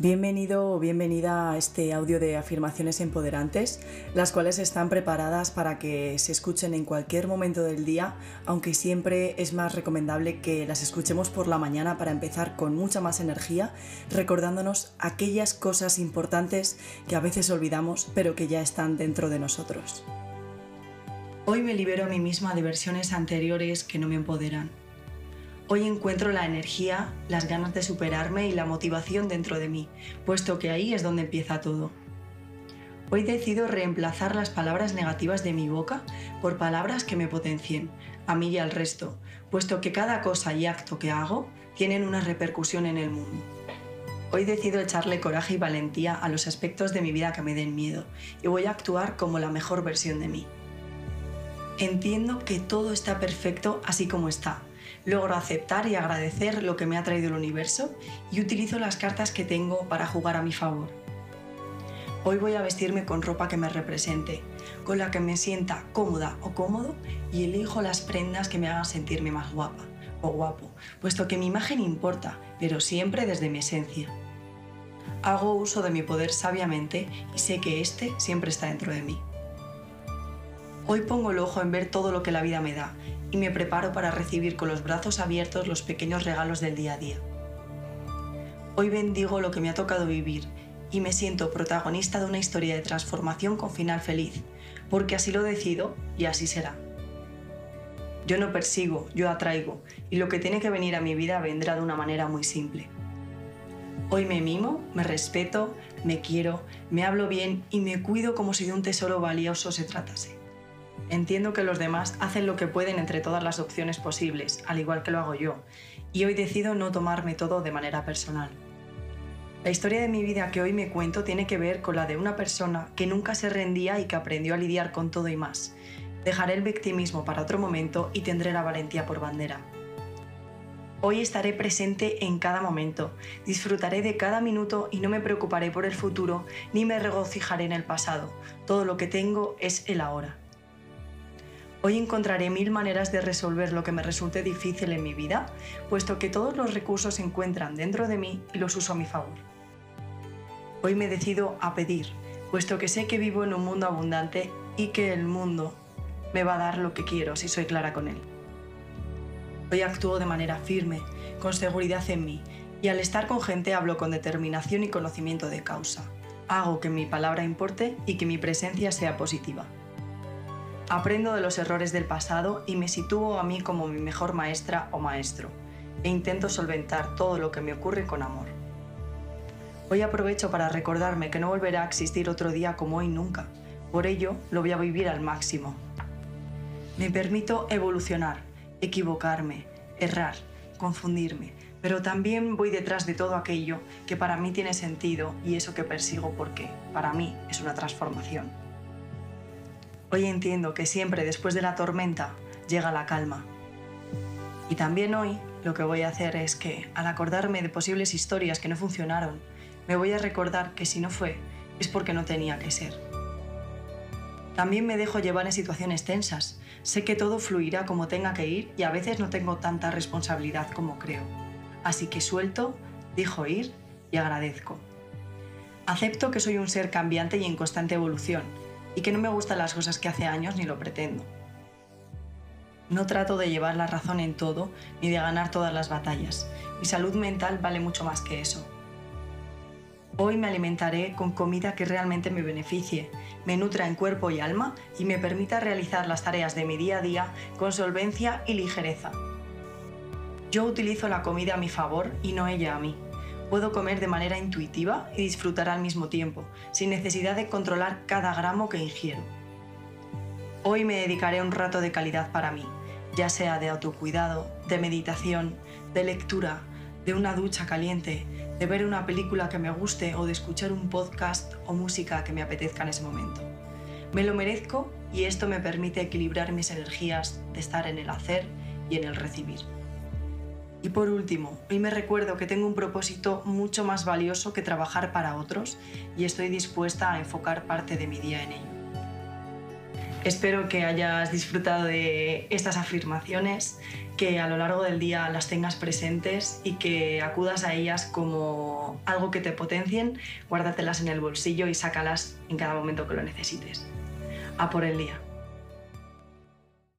Bienvenido o bienvenida a este audio de afirmaciones empoderantes, las cuales están preparadas para que se escuchen en cualquier momento del día, aunque siempre es más recomendable que las escuchemos por la mañana para empezar con mucha más energía, recordándonos aquellas cosas importantes que a veces olvidamos, pero que ya están dentro de nosotros. Hoy me libero a mí misma de versiones anteriores que no me empoderan Hoy encuentro la energía, las ganas de superarme y la motivación dentro de mí, puesto que ahí es donde empieza todo. Hoy decido reemplazar las palabras negativas de mi boca por palabras que me potencien, a mí y al resto, puesto que cada cosa y acto que hago tienen una repercusión en el mundo. Hoy decido echarle coraje y valentía a los aspectos de mi vida que me den miedo y voy a actuar como la mejor versión de mí. Entiendo que todo está perfecto así como está logro aceptar y agradecer lo que me ha traído el universo y utilizo las cartas que tengo para jugar a mi favor. Hoy voy a vestirme con ropa que me represente, con la que me sienta cómoda o cómodo y elijo las prendas que me hagan sentirme más guapa o guapo, puesto que mi imagen importa, pero siempre desde mi esencia. Hago uso de mi poder sabiamente y sé que este siempre está dentro de mí. Hoy pongo el ojo en ver todo lo que la vida me da y me preparo para recibir con los brazos abiertos los pequeños regalos del día a día. Hoy bendigo lo que me ha tocado vivir y me siento protagonista de una historia de transformación con final feliz, porque así lo decido y así será. Yo no persigo, yo atraigo, y lo que tiene que venir a mi vida vendrá de una manera muy simple. Hoy me mimo, me respeto, me quiero, me hablo bien y me cuido como si de un tesoro valioso se tratase. Entiendo que los demás hacen lo que pueden entre todas las opciones posibles, al igual que lo hago yo, y hoy decido no tomarme todo de manera personal. La historia de mi vida que hoy me cuento tiene que ver con la de una persona que nunca se rendía y que aprendió a lidiar con todo y más. Dejaré el victimismo para otro momento y tendré la valentía por bandera. Hoy estaré presente en cada momento, disfrutaré de cada minuto y no me preocuparé por el futuro ni me regocijaré en el pasado. Todo lo que tengo es el ahora. Hoy encontraré mil maneras de resolver lo que me resulte difícil en mi vida, puesto que todos los recursos se encuentran dentro de mí y los uso a mi favor. Hoy me decido a pedir, puesto que sé que vivo en un mundo abundante y que el mundo me va a dar lo que quiero si soy clara con él. Hoy actúo de manera firme, con seguridad en mí, y al estar con gente hablo con determinación y conocimiento de causa. Hago que mi palabra importe y que mi presencia sea positiva. Aprendo de los errores del pasado y me sitúo a mí como mi mejor maestra o maestro, e intento solventar todo lo que me ocurre con amor. Hoy aprovecho para recordarme que no volverá a existir otro día como hoy nunca, por ello lo voy a vivir al máximo. Me permito evolucionar, equivocarme, errar, confundirme, pero también voy detrás de todo aquello que para mí tiene sentido y eso que persigo porque para mí es una transformación. Hoy entiendo que siempre después de la tormenta llega la calma. Y también hoy lo que voy a hacer es que, al acordarme de posibles historias que no funcionaron, me voy a recordar que si no fue, es porque no tenía que ser. También me dejo llevar en situaciones tensas. Sé que todo fluirá como tenga que ir y a veces no tengo tanta responsabilidad como creo. Así que suelto, dejo ir y agradezco. Acepto que soy un ser cambiante y en constante evolución y que no me gustan las cosas que hace años ni lo pretendo. No trato de llevar la razón en todo ni de ganar todas las batallas. Mi salud mental vale mucho más que eso. Hoy me alimentaré con comida que realmente me beneficie, me nutra en cuerpo y alma y me permita realizar las tareas de mi día a día con solvencia y ligereza. Yo utilizo la comida a mi favor y no ella a mí. Puedo comer de manera intuitiva y disfrutar al mismo tiempo, sin necesidad de controlar cada gramo que ingiero. Hoy me dedicaré un rato de calidad para mí, ya sea de autocuidado, de meditación, de lectura, de una ducha caliente, de ver una película que me guste o de escuchar un podcast o música que me apetezca en ese momento. Me lo merezco y esto me permite equilibrar mis energías de estar en el hacer y en el recibir. Y por último, hoy me recuerdo que tengo un propósito mucho más valioso que trabajar para otros y estoy dispuesta a enfocar parte de mi día en ello. Espero que hayas disfrutado de estas afirmaciones, que a lo largo del día las tengas presentes y que acudas a ellas como algo que te potencien, guárdatelas en el bolsillo y sácalas en cada momento que lo necesites. A por el día.